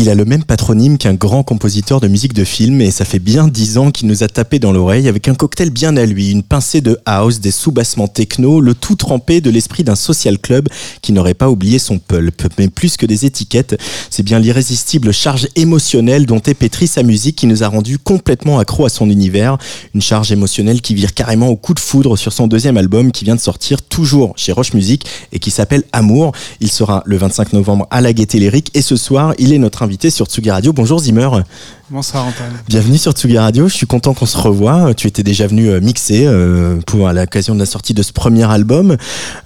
Il a le même patronyme qu'un grand compositeur de musique de film et ça fait bien dix ans qu'il nous a tapé dans l'oreille avec un cocktail bien à lui, une pincée de house, des sous-bassements techno, le tout trempé de l'esprit d'un social club qui n'aurait pas oublié son pulp. Mais plus que des étiquettes, c'est bien l'irrésistible charge émotionnelle dont est pétrie sa musique qui nous a rendu complètement accro à son univers. Une charge émotionnelle qui vire carrément au coup de foudre sur son deuxième album qui vient de sortir toujours chez Roche Music et qui s'appelle Amour. Il sera le 25 novembre à la Gaîté Lyrique et ce soir, il est notre invité sur Tsugi Radio. Bonjour Zimmer. Bonsoir Antoine. Bienvenue sur Tsugi Radio. Je suis content qu'on se revoie. Tu étais déjà venu euh, mixer euh, pour à l'occasion de la sortie de ce premier album.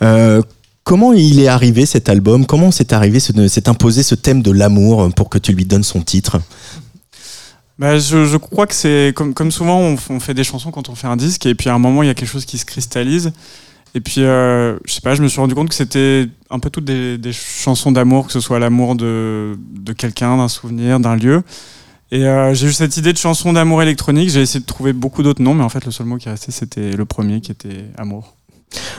Euh, comment il est arrivé cet album? Comment s'est arrivé, s'est imposé ce thème de l'amour pour que tu lui donnes son titre? Bah, je, je, crois que c'est comme, comme souvent on, on, fait des chansons quand on fait un disque et puis à un moment il y a quelque chose qui se cristallise et puis, euh, je sais pas, je me suis rendu compte que c'était un peu toutes des, des chansons d'amour, que ce soit l'amour de, de quelqu'un, d'un souvenir, d'un lieu. Et euh, j'ai eu cette idée de chanson d'amour électronique. J'ai essayé de trouver beaucoup d'autres noms, mais en fait, le seul mot qui est resté, c'était le premier qui était amour.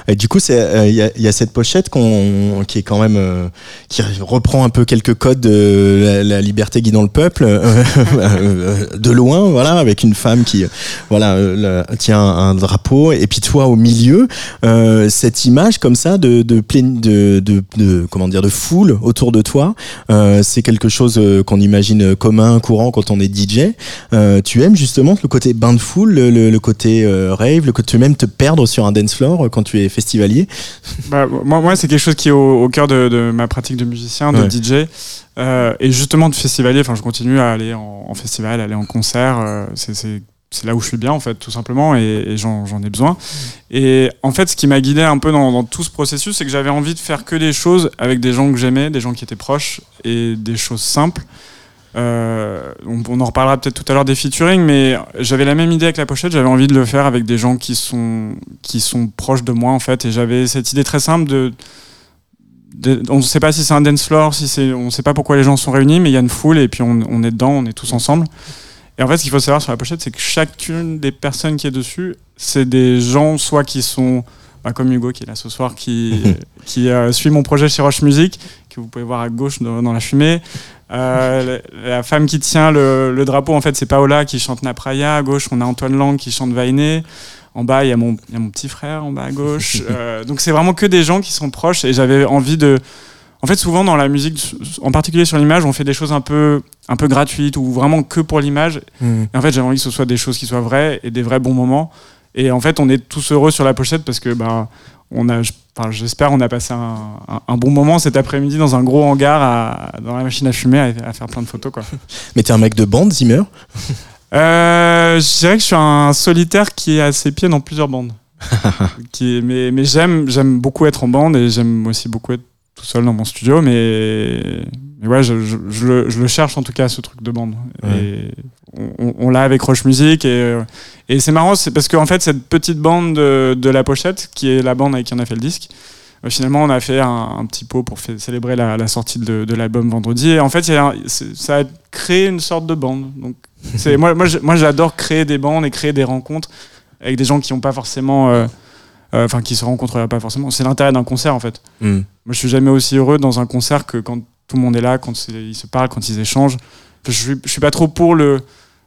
Et du coup, il euh, y, a, y, a, cette pochette qu'on, qui est quand même euh, qui reprend un peu quelques codes de la, liberté guidant le peuple euh, de loin, voilà, avec une femme qui voilà tient un drapeau et puis toi au milieu, cette image comme ça de de, de, de, de, comment dire de foule autour de toi, c'est quelque chose qu'on imagine commun, courant quand on est DJ. tu aimes justement le côté bain de foule, le, le, le côté rave, le côté même te perdre sur un dance floor quand tu es festivalier bah, Moi, moi c'est quelque chose qui est au, au cœur de, de, ma pratique de musicien, de ouais. DJ. Euh, et justement de festivalier, enfin, je continue à aller en, en festival, aller en concert. Euh, c'est c'est là où je suis bien en fait tout simplement et, et j'en ai besoin et en fait ce qui m'a guidé un peu dans, dans tout ce processus c'est que j'avais envie de faire que des choses avec des gens que j'aimais des gens qui étaient proches et des choses simples euh, on, on, en reparlera peut-être tout à l'heure des featuring, mais j'avais la même idée avec la pochette. J'avais envie de le faire avec des gens qui sont qui sont proches de moi en fait, et j'avais cette idée très simple de, de on ne sait pas si c'est un dance floor, si c'est, on ne sait pas pourquoi les gens sont réunis, mais il y a une foule et puis on, on, est dedans, on est tous ensemble. Et en fait, ce qu'il faut savoir sur la pochette, c'est que chacune des personnes qui est dessus, c'est des gens soit qui sont bah, comme Hugo qui est là ce soir, qui, qui euh, suit mon projet chez Roche Music, que vous pouvez voir à gauche dans, dans la fumée. Euh, la, la, femme qui tient le, le, drapeau, en fait, c'est Paola qui chante Napraya. À gauche, on a Antoine Lang qui chante Vainé. En bas, il y, a mon, y a mon petit frère en bas à gauche. Euh, donc, c'est vraiment que des gens qui sont proches. Et j'avais envie de. En fait, souvent dans la musique, en particulier sur l'image, on fait des choses un peu, un peu gratuites ou vraiment que pour l'image. Mmh. Et en fait, j'avais envie que ce soit des choses qui soient vraies et des vrais bons moments. Et en fait, on est tous heureux sur la pochette parce que bah, on a, enfin, j'espère, on a passé un, un, un bon moment cet après-midi dans un gros hangar, à, dans la machine à fumer, à, à, faire plein de photos. Quoi. Mais t'es un mec de bande, Zimmer? Euh, Je dirais que je suis un solitaire qui est à ses pieds dans plusieurs bandes. qui mais mais j'aime, j'aime beaucoup être en bande et j'aime aussi beaucoup être tout seul dans mon studio, mais, ouais, je, je, je, le, je, le, cherche en tout cas, ce truc de bande. Ouais. Et on, on l'a avec Roche Music et, et c'est marrant, c'est parce qu'en en fait, cette petite bande de, de, la pochette, qui est la bande avec qui on a fait le disque, euh, finalement, on a fait un, un petit pot pour fait, célébrer la, la, sortie de, de l'album vendredi. Et en fait, y a, ça a créé une sorte de bande. Donc, moi, moi, moi, j'adore créer des bandes et créer des rencontres avec des gens qui n'ont pas forcément. Euh, enfin, euh, qui se rencontreraient pas forcément. C'est l'intérêt d'un concert, en fait. Mm. Moi, je suis jamais aussi heureux dans un concert que quand tout le monde est là, quand ils se parlent, quand ils échangent. Je suis, suis pas trop pour le,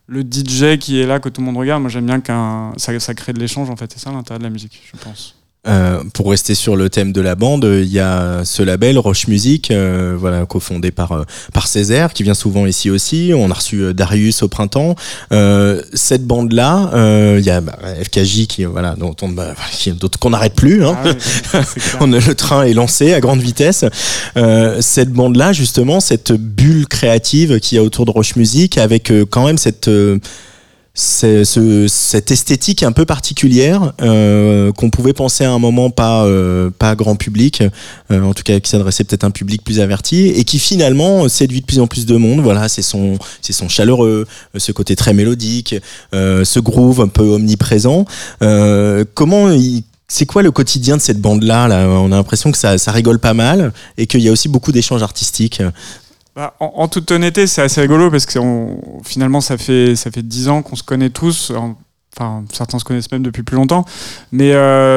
le DJ qui est là, que tout le monde regarde. Moi, j'aime bien qu'un ça, ça crée de l'échange, en fait. C'est ça l'intérêt de la musique, je pense. Euh, pour rester sur le thème de la bande, il y a ce label Roche Music, euh, voilà, cofondé par euh, par Césaire, qui vient souvent ici aussi. On a reçu euh, Darius au printemps. Euh, cette bande là, il y a bah, FKJ qui voilà, dont on bah, qu'on n'arrête plus. Hein. Ah oui, on a, le train est lancé à grande vitesse. cette bande là, justement, cette bulle créative qu'il y a autour de Roche Music, avec quand même cette ce, cette esthétique un peu particulière euh, qu'on pouvait penser à un moment pas euh, pas grand public, euh, en tout cas qui s'adressait peut-être à un public plus averti et qui finalement séduit de plus en plus de monde. Voilà, c'est son c'est son chaleureux, ce côté très mélodique, euh, ce groove un peu omniprésent. Euh, comment il c'est quoi le quotidien de cette bande-là là? On a l'impression que ça, ça rigole pas mal et qu'il y a aussi beaucoup d'échanges artistiques. Bah, en, en, toute honnêteté, c'est assez rigolo parce que on, finalement, ça fait ça fait dix ans qu'on se connaît tous. Enfin, certains se connaissent même depuis plus longtemps. Mais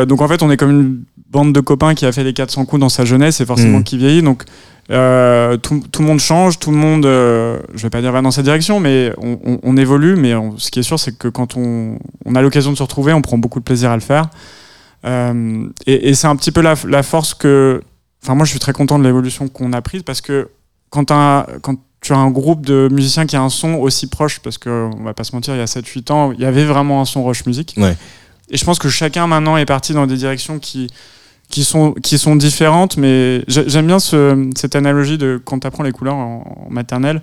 donc en fait, on est comme une bande de copains qui a fait les 400 coups dans sa jeunesse et forcément mm. qui vieillit. Donc euh, tout, tout, le monde change, tout le monde, euh, je vais pas dire va dans sa direction, mais on, on, on évolue. Mais ce qui est sûr, c'est que quand on, on a l'occasion de se retrouver, on prend beaucoup de plaisir à le faire. Euh, et, et c'est un petit peu la, la, force que. Enfin, moi, je suis très content de l'évolution qu'on a prise parce que quand, tu as un groupe de musiciens qui a un son aussi proche, parce qu'on va pas se mentir, il y a 7-8 ans, il y avait vraiment un son Roche Music. Ouais. Et je pense que chacun maintenant est parti dans des directions qui qui sont, qui sont différentes, mais j'aime bien ce, cette analogie de quand tu apprends les couleurs en, maternelle,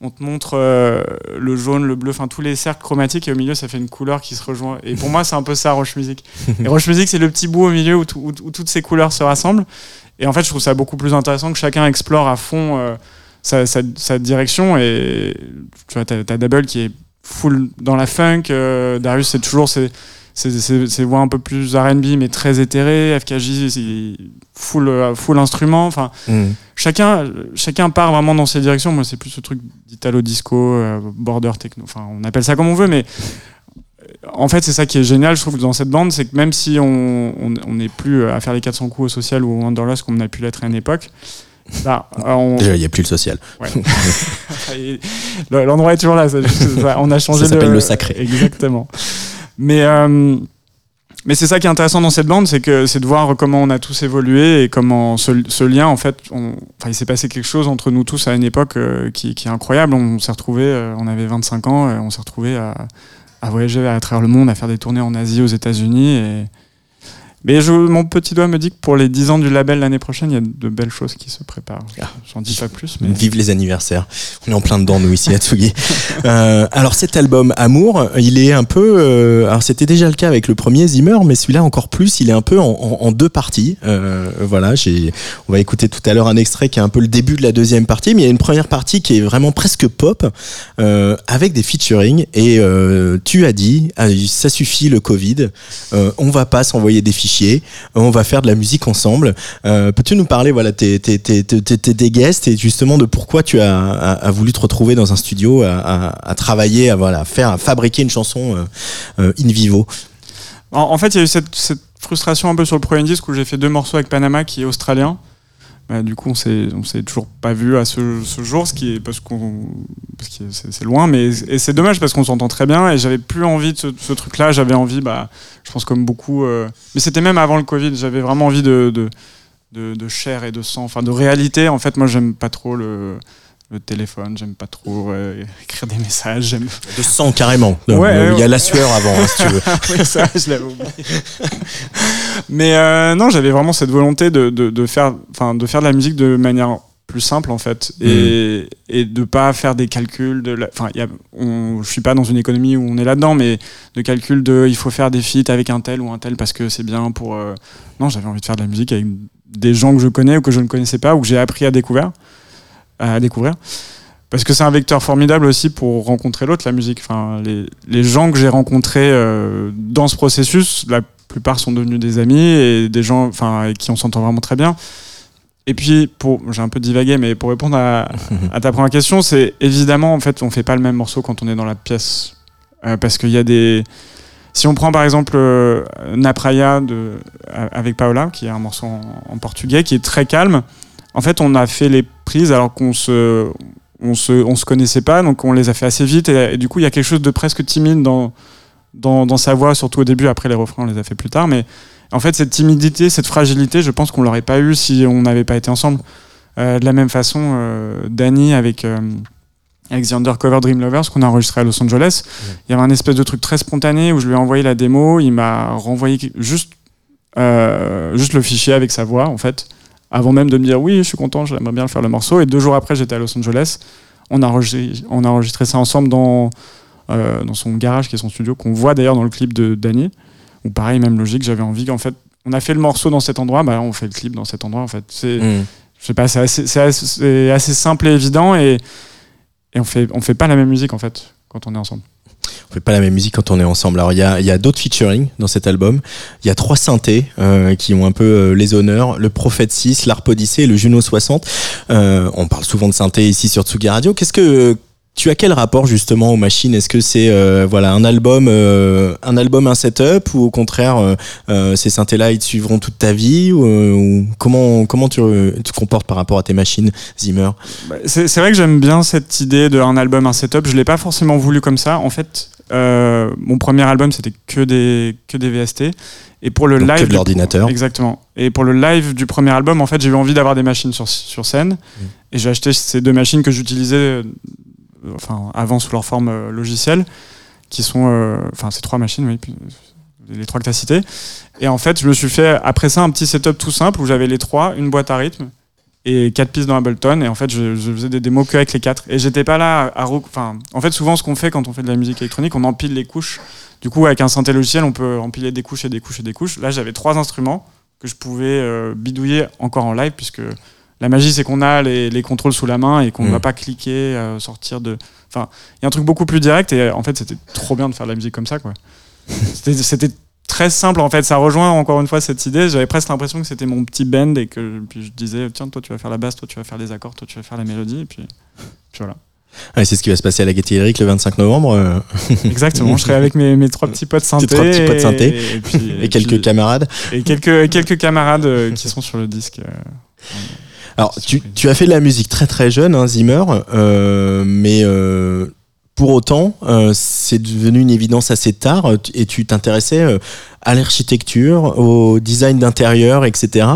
on te montre euh, le jaune, le bleu, enfin tous les cercles chromatiques et au milieu ça fait une couleur qui se rejoint. Et pour moi c'est un peu ça Roche Music. Et Roche Music c'est le petit bout au milieu où, toutes ces couleurs se rassemblent. Et en fait je trouve ça beaucoup plus intéressant que chacun explore à fond euh, sa, direction. Et tu vois, t'as as Double qui est full dans la funk, euh, Darius c'est toujours... c'est c'est voix un peu plus R&B mais très éthéré FKJ full euh, full instrument enfin mm. chacun chacun part vraiment dans ses directions moi c'est plus ce truc d'italo disco euh, border techno enfin on appelle ça comme on veut mais euh, en fait, c'est ça qui est génial, je trouve, dans cette bande, c'est que même si on n'est plus à faire les 400 coups au social ou au Wanderlust comme on a pu l'être à une époque, bah, Déjà, il n'y a plus le social. L'endroit est toujours là. on a changé. Ça s'appelle le sacré. Exactement. Mais, euh, mais c'est ça qui est intéressant dans cette bande, c'est que c'est de voir comment on a tous évolué et comment ce, lien, en fait, on, il s'est passé quelque chose entre nous tous à une époque euh, qui, est incroyable. On s'est retrouvé, euh, on avait 25 ans, on s'est retrouvé à, à, voyager à travers le monde, à faire des tournées en Asie, aux États-Unis et mais je, mon petit doigt me dit que pour les 10 ans du label l'année prochaine, il y a de belles choses qui se préparent. Ah. J'en dis pas plus. Mais... Vive les anniversaires. On est en plein dedans, nous, ici à Tsugi. euh, alors, cet album Amour, il est un peu. Euh, alors, c'était déjà le cas avec le premier Zimmer, mais celui-là encore plus. Il est un peu en, en, en deux parties. Euh, voilà, j'ai. On va écouter tout à l'heure un extrait qui est un peu le début de la deuxième partie, mais il y a une première partie qui est vraiment presque pop, avec des featuring. Et tu as dit, ah, ça suffit le Covid, on va pas s'envoyer des fichiers on va faire de la musique ensemble. Euh, peux-tu nous parler, voilà, guests et justement de pourquoi tu as, voulu te retrouver dans un studio à, travailler, à voilà, faire, à fabriquer une chanson euh, euh, in vivo? En, fait, il y a eu cette, frustration un peu sur le premier disque où j'ai fait deux morceaux avec Panama qui est australien. Bah, du coup, on s'est, s'est toujours pas vu à ce, jour, ce qui est parce qu'on, que c'est, loin, mais et c'est dommage parce qu'on s'entend très bien et j'avais plus envie de ce, truc-là. J'avais envie, bah, je pense comme beaucoup, euh, mais c'était même avant le Covid. J'avais vraiment envie de de, de, de, chair et de sang, enfin de réalité. En fait, moi, j'aime pas trop le le téléphone, j'aime pas trop euh, écrire des messages. J'aime... De sang carrément. il y a la sueur avant, hein, si tu veux. oui, ça, je l'avais oublié. Mais euh, non, j'avais vraiment cette volonté de, de, de faire, enfin, de faire de la musique de manière plus simple en fait et, mm. et de pas faire des calculs de enfin je suis pas dans une économie où on est là dedans mais de calcul de il faut faire des feats avec un tel ou un tel parce que c'est bien pour euh, non j'avais envie de faire de la musique avec des gens que je connais ou que je ne connaissais pas ou que j'ai appris à découvrir à découvrir. Parce que c'est un vecteur formidable aussi pour rencontrer l'autre, la musique. Enfin, les, les gens que j'ai rencontrés euh, dans ce processus, la plupart sont devenus des amis et des gens enfin, avec qui on s'entend vraiment très bien. Et puis, pour, j'ai un peu divagué, mais pour répondre à, à ta première question, c'est évidemment, en fait, on fait pas le même morceau quand on est dans la pièce. Euh, parce qu'il y a des. Si on prend par exemple euh, Napraya de, avec Paola, qui est un morceau en, en, portugais, qui est très calme, en fait, on a fait les prises alors qu'on se, on se, on se connaissait pas, donc on les a fait assez vite. Et, du coup, il y a quelque chose de presque timide dans, dans, dans, sa voix, surtout au début. Après, les refrains, on les a fait plus tard. Mais en fait, cette timidité, cette fragilité, je pense qu'on l'aurait pas eu si on n'avait pas été ensemble. Euh, de la même façon, euh, Danny avec. Euh, avec The Undercover Dream Lovers qu'on a enregistré à Los Angeles. Il y avait un espèce de truc très spontané où je lui ai envoyé la démo, il m'a renvoyé juste, euh, juste le fichier avec sa voix en fait avant même de me dire oui, je suis content, j'aimerais bien faire le morceau. Et deux jours après, j'étais à Los Angeles. On a enregistré, on a enregistré ça ensemble dans, euh, dans son garage, qui est son studio, qu'on voit d'ailleurs dans le clip de Danny. Ou pareil, même logique, j'avais envie qu'en fait, on a fait le morceau dans cet endroit, bah on fait le clip dans cet endroit. En fait, c'est, mm. je sais pas, c'est assez, assez, assez, simple et évident, et, et on fait, on fait pas la même musique en fait quand on est ensemble on fait pas la même musique quand on est ensemble. Alors il y a, y a d'autres featuring dans cet album. Il y a trois synthés euh, qui ont un peu euh, les honneurs le Prophète 6, l'Arp Odyssey et le Juno 60. Euh, on parle souvent de synthé ici sur Tsugi Radio. Qu'est-ce que tu as quel rapport justement aux machines? Est-ce que c'est euh, voilà un album, euh, un album, un setup, ou au contraire euh, ces synthés-là ils te suivront toute ta vie? Ou, comment comment tu te comportes par rapport à tes machines, Zimmer? Bah, C'est vrai que j'aime bien cette idée de un album, un setup. Je l'ai pas forcément voulu comme ça. En fait, mon premier album c'était que des que des VST. Et pour le live. Que de l'ordinateur. Exactement. Et pour le live du premier album, en fait, j'ai eu envie d'avoir des machines sur, sur scène. Mmh. Et j'ai acheté ces deux machines que j'utilisais enfin avant sous leur forme euh, logicielle, qui sont, euh, enfin ces trois machines, oui, les trois que tu as citées. Et en fait, je me suis fait après ça un petit setup tout simple où j'avais les trois, une boîte à rythme et quatre pistes dans Ableton. Et en fait, je, faisais des démos que avec les quatre. Et j'étais pas là à. Enfin, en fait, souvent, ce qu'on fait quand on fait de la musique électronique, on empile les couches. Du coup, avec un synthé logiciel, on peut empiler des couches et des couches et des couches. Là, j'avais trois instruments que je pouvais euh, bidouiller encore en live, puisque la magie, c'est qu'on a les, contrôles sous la main et qu'on ne mm. va pas cliquer, euh, sortir de. Enfin, il y a un truc beaucoup plus direct et en fait, c'était trop bien de faire de la musique comme ça, quoi. c'était très simple en fait. Ça rejoint encore une fois cette idée. J'avais presque l'impression que c'était mon petit band et que puis je disais tiens toi tu vas faire la basse, toi tu vas faire les accords, toi tu vas faire la mélodie et puis, voilà. c'est ce qui va se passer à la Gaîté Lyrique le 25 novembre. Euh. Exactement, je serai avec mes, mes trois petits potes synthé. trois petits potes synthé. Et, quelques camarades. Et quelques, quelques camarades euh, qui sont sur le disque. Alors, tu, tu, as fait de la musique très très jeune, hein, Zimmer, euh, mais euh, pour autant, euh, c'est devenu une évidence assez tard et tu t'intéressais euh, à l'architecture, au design d'intérieur, etc.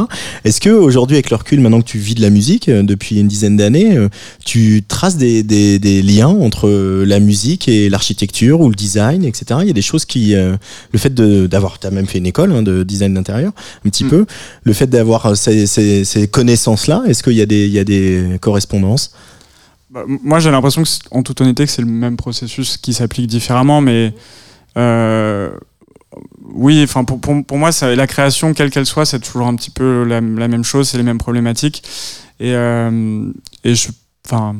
Est-ce que aujourd'hui, avec le recul, maintenant que tu vis de la musique euh, depuis une dizaine d'années, tu traces des, des, des, liens entre la musique et l'architecture ou le design, etc. Il y a des choses qui, le fait d'avoir, tu as même fait une école hein, de design d'intérieur, un petit mm. peu, le fait d'avoir ces, ces, ces connaissances-là, est-ce qu'il y a des, il y a des correspondances? Bah, moi, j'ai l'impression, en toute honnêteté, que c'est le même processus qui s'applique différemment, mais euh, oui, enfin pour, pour, pour, moi, ça, la création, quelle qu'elle soit, c'est toujours un petit peu la, même chose, c'est les mêmes problématiques, et, euh, et je, enfin,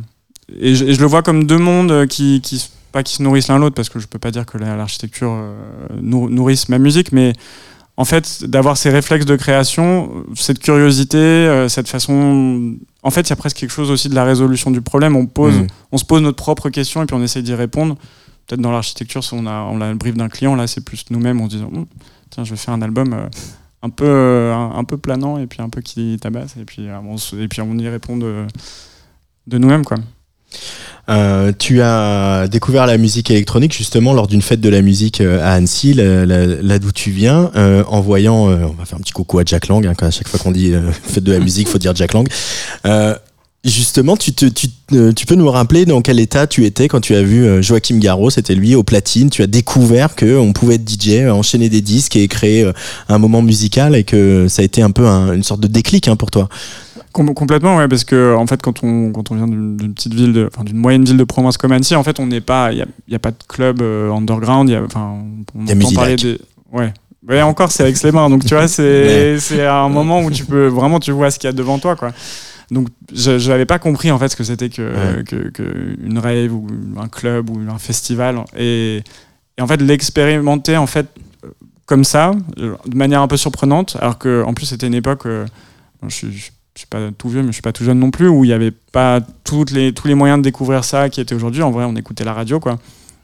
et le vois comme deux mondes qui, qui pas qui se nourrissent l'un l'autre, parce que je peux pas dire que l'architecture euh, nourrisse ma musique, mais en fait, d'avoir ces réflexes de création, cette curiosité, euh, cette façon. En fait, il y a presque quelque chose aussi de la résolution du problème. On, pose, mm. on se pose notre propre question et puis on essaie d'y répondre. Peut-être dans l'architecture, si on a, on a le brief d'un client, là, c'est plus nous-mêmes en disant hum, tiens, je vais faire un album euh, un, peu, euh, un, peu planant et puis un peu qui tabasse. Et puis, on, et puis on y répond de, de nous-mêmes. quoi. Euh, tu as découvert la musique électronique justement lors d'une fête de la musique euh, à Annecy, là, d'où tu viens, euh, en voyant, on va faire un petit coucou à Jack Lang, hein, à chaque fois qu'on dit fête de la musique, faut dire Jack Lang. Justement, tu, te, tu, tu, peux nous rappeler dans quel état tu étais quand tu as vu Joachim Garraud, c'était lui au platine, tu as découvert qu'on pouvait être DJ, enchaîner des disques et créer un moment musical et que ça a été un peu une sorte de déclic hein, pour toi? Complètement, ouais, parce que en fait, quand on, quand on vient d'une petite ville, enfin d'une moyenne ville de province comme Annecy, en fait, on n'est pas, il n'y a, a, pas de club euh, underground, il y a, enfin, on, entend parler des, ouais. Ouais, encore, c'est avec les mains. Donc, tu vois, c'est c'est un moment où tu peux vraiment, tu vois ce qu'il y a devant toi, quoi. Donc, je n'avais pas compris en fait ce que c'était que, que, que, une rave ou un club ou un festival. Et, et en fait, l'expérimenter en fait comme ça, de manière un peu surprenante, alors que en plus c'était une époque, euh, je, suis je suis pas tout vieux, mais je suis pas tout jeune non plus, où il n'y avait pas toutes les, tous les moyens de découvrir ça qui étaient aujourd'hui. En vrai, on écoutait la radio, quoi.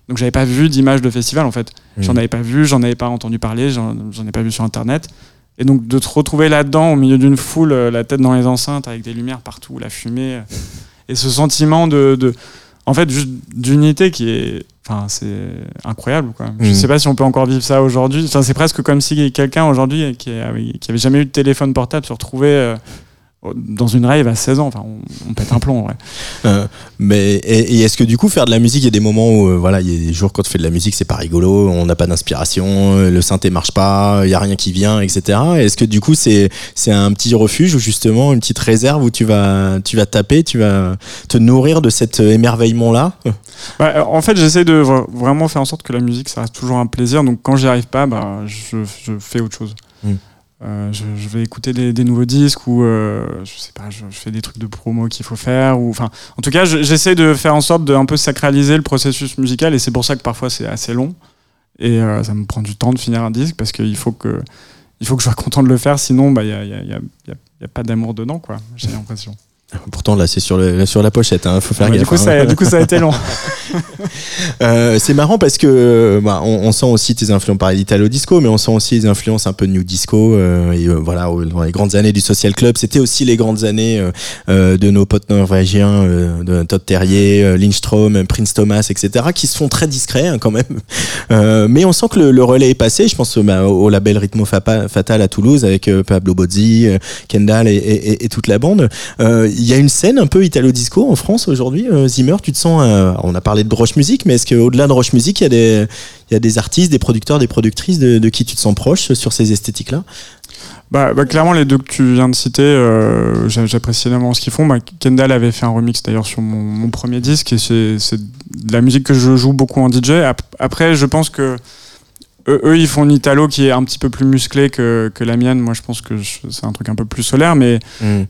Donc j'avais pas vu d'image de festival, en fait. Mmh. J'en avais pas vu, j'en avais pas entendu parler, j'en ai pas vu sur Internet. Et donc de te retrouver là-dedans, au milieu d'une foule, euh, la tête dans les enceintes, avec des lumières partout, la fumée, euh, et ce sentiment de, de en fait, juste d'unité qui est, enfin, c'est incroyable, quoi. Je mmh. sais pas si on peut encore vivre ça aujourd'hui. Enfin, c'est presque comme si quelqu'un aujourd'hui qui, qui avait jamais eu de téléphone portable se retrouvait euh, dans une rave à 16 ans, enfin, on, pète un plomb. Ouais. Euh, mais et, est-ce que du coup faire de la musique, il y a des moments où euh, voilà, il y a des jours quand tu fais de la musique, c'est pas rigolo, on n'a pas d'inspiration, euh, le synthé marche pas, il y a rien qui vient, etc. Est-ce que du coup c'est c'est un petit refuge ou justement une petite réserve où tu vas tu vas taper, tu vas te nourrir de cet émerveillement là bah, En fait, j'essaie de vraiment faire en sorte que la musique ça reste toujours un plaisir. Donc quand j'y arrive pas, bah, je, je fais autre chose. Hmm. Euh, je, vais écouter des, nouveaux disques ou euh, je sais pas, je, fais des trucs de promo qu'il faut faire ou enfin, en tout cas, j'essaie de faire en sorte de un peu sacraliser le processus musical et c'est pour ça que parfois c'est assez long et euh, ça me prend du temps de finir un disque parce qu'il faut que il faut que je sois content de le faire, sinon bah il y a, y, a, y, a, y a, pas d'amour dedans quoi. J'ai l'impression. Pourtant, là, c'est sur, le, sur la pochette, hein, faut faire Ouais, gaffe. du, coup, hein. ça, du coup, ça a été long. Euh, c'est marrant parce que bah, on, on sent aussi tes influences, par l'italo disco, mais on sent aussi les influences un peu new disco. euh, et euh, voilà, dans les grandes années du Social Club, c'était aussi les grandes années euh, euh, de nos potes norvégiens, euh, de Todd Terrier, euh, Lindstrom, Prince Thomas, etc., qui se font très discrets hein, quand même. Euh, mais on sent que le, le relais est passé. Je pense bah, au label Ritmo Fatal à Toulouse avec euh, Pablo Bozzi, euh, Kendall et, et- et- et toute la bande. Il y a une scène un peu italo disco en France aujourd'hui. Euh, Zimmer, tu te sens euh, On a parlé de Roche Music, mais est-ce qu'au-delà de Roche Music, il y a des artistes, des producteurs, des productrices de, qui tu te sens proche sur ces esthétiques-là? Bah, bah, clairement, les deux que tu viens de citer, euh, j'a- j'apprécie énormément ce qu'ils font. Bah, Kendall avait fait un remix d'ailleurs sur mon, premier disque et c'est de la musique que je joue beaucoup en DJ. Ap- Après, je pense que eux, eux, ils font une Italo qui est un petit peu plus musclée que, que la mienne. Moi, je pense que c'est un truc un peu plus solaire, mais,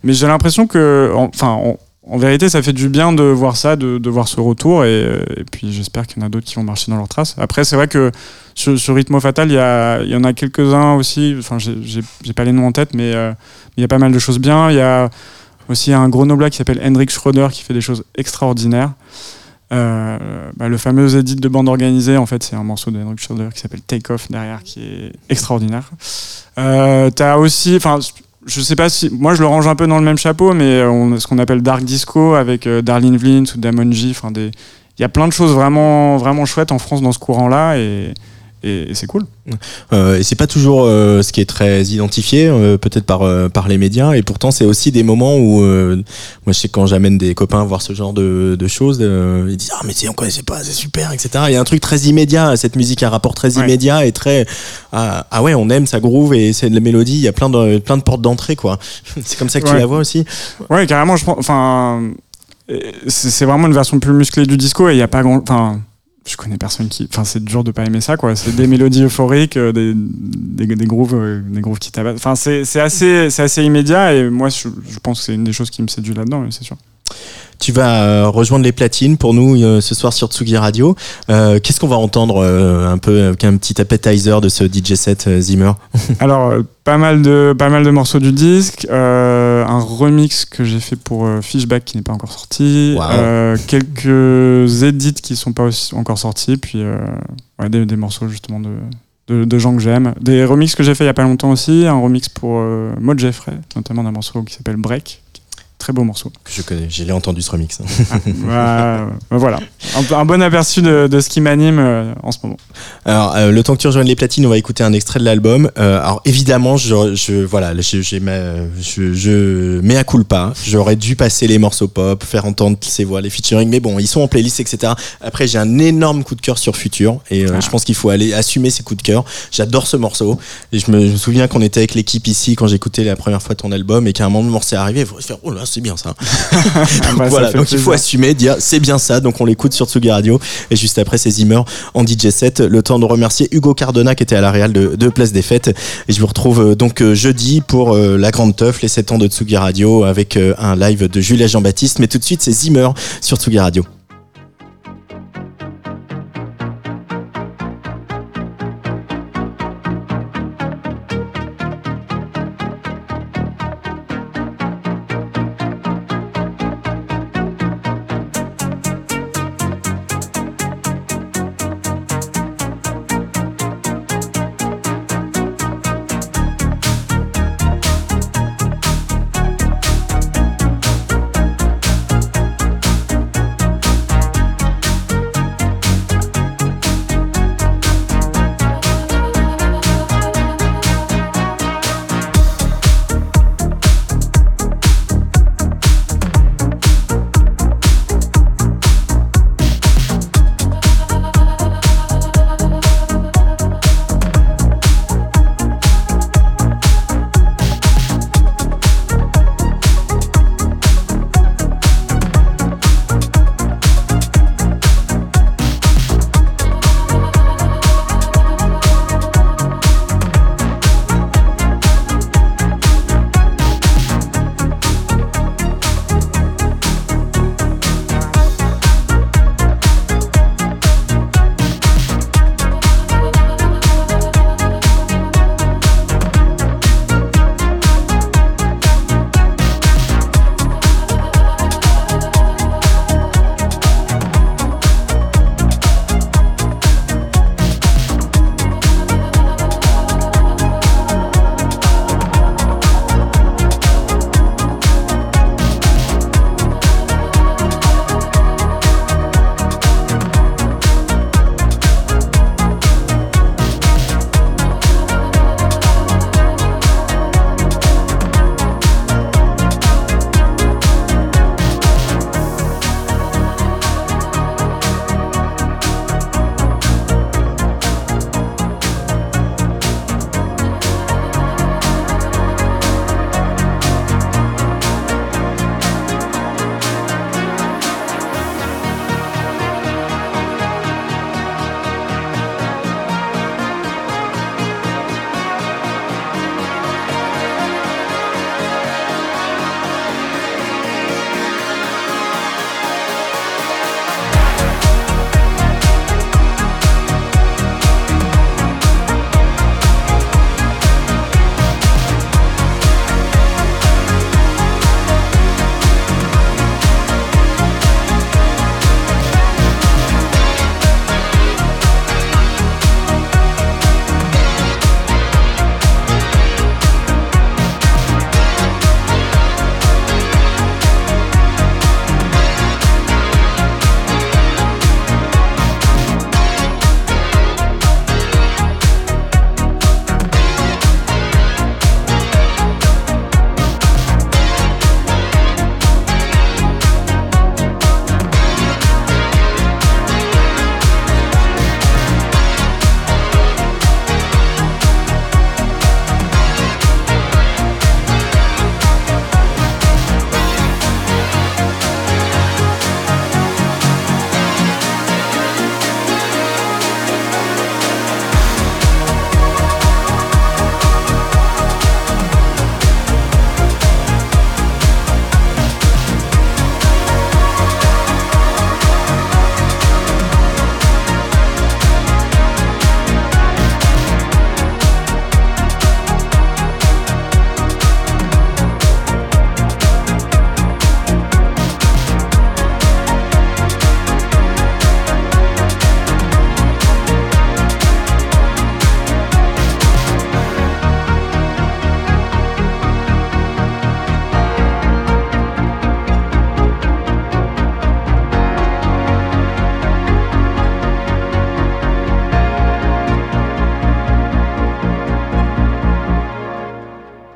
mais j'ai l'impression que, en- enfin, en, en vérité, ça fait du bien de voir ça, de, de voir ce retour, et, et puis j'espère qu'il y en a d'autres qui vont marcher dans leurs traces. Après, c'est vrai que sur, sur Rhythmo Fatal, il y, a- il y en a quelques-uns aussi. Enfin, j'ai- pas les noms en tête, mais euh, il y a pas mal de choses bien. Il y a aussi un grenoblois qui s'appelle Hendrik Schroeder qui fait des choses extraordinaires. Euh, bah, le fameux edit de bande organisée, en fait, c'est un morceau de Hendrik qui s'appelle Take Off derrière, qui est extraordinaire. Euh, T'as aussi, enfin, je sais pas si, moi je le range un peu dans le même chapeau, mais ce qu'on appelle Dark Disco avec euh, Darlene Vlint ou Damon des, il y a plein de choses vraiment, vraiment chouettes en France dans ce courant-là et, et c'est cool. Euh, et c'est pas toujours euh, ce qui est très identifié, euh, peut-être par euh, par les médias. Et pourtant, c'est aussi des moments où, euh, moi, je sais quand j'amène des copains voir ce genre de, de choses, euh, ils disent ah mais si on connaissait pas, c'est super, etc. Il y a un truc très immédiat. Cette musique a un rapport très Ouais. immédiat et très ah, ah ouais, on aime ça groove et c'est de la mélodie. Il y a plein de plein de portes d'entrée quoi. c'est comme ça que tu la vois aussi. Ouais, carrément, je pense, enfin, c'est c'est vraiment une version plus musclée du disco et il y a pas grand, enfin, je connais personne qui, enfin, c'est dur de pas aimer ça, quoi. C'est des mélodies euphoriques, euh, des, des, grooves, euh, des grooves qui tabassent. Enfin, c'est assez, assez immédiat et moi, je, je pense que c'est une des choses qui me séduit là-dedans, c'est sûr. Tu vas euh, rejoindre les platines pour nous euh, ce soir sur Tsugi Radio. Euh, Qu'est-ce qu'on va entendre un peu avec un petit appetizer de ce DJ set Zimmer Alors, pas mal de, pas mal de morceaux du disque, euh, un remix que j'ai fait pour euh, Fishback qui n'est pas encore sorti, Wow. euh, quelques edits qui sont pas aussi encore sortis, puis ouais, des, des morceaux justement de, de, de gens que j'aime. Des remixes que j'ai fait il y a pas longtemps aussi, un remix pour Maud Jeffrey, notamment d'un morceau qui s'appelle Break. Très beau morceau. Je connais, j'ai entendu ce remix. Ouais, voilà. Un, un bon aperçu de, de ce qui m'anime euh, en ce moment. Alors, euh, le temps que tu rejoignes les platines, on va écouter un extrait de l'album. Euh, alors, évidemment, je, je voilà, je, mets à culpa. J'aurais dû passer les morceaux pop, faire entendre ces voix, les featuring, mais bon, ils sont en playlist, etc. Après, j'ai un énorme coup de cœur sur Future, et Ah. je pense qu'il faut aller assumer ces coups de cœur. J'adore ce morceau, et je me, je me souviens qu'on était avec l'équipe ici quand j'écoutais la première fois ton album, et qu'à un moment le morceau est arrivé, il faut se faire, oh là, c'est bien ça. Ah bah, voilà, donc il faut assumer, dire c'est bien ça, donc on l'écoute sur Tsugi Radio. Et juste après, c'est Zimmer en DJ set. Le temps de remercier Hugo Cardona qui était à la Real de, de Place des Fêtes. Et je vous retrouve euh, donc euh, jeudi pour euh, la Grande Teuf, les 7 ans de Tsugi Radio, avec euh, un live de Julia Jean-Baptiste. Mais tout de suite, c'est Zimmer sur Tsugi Radio.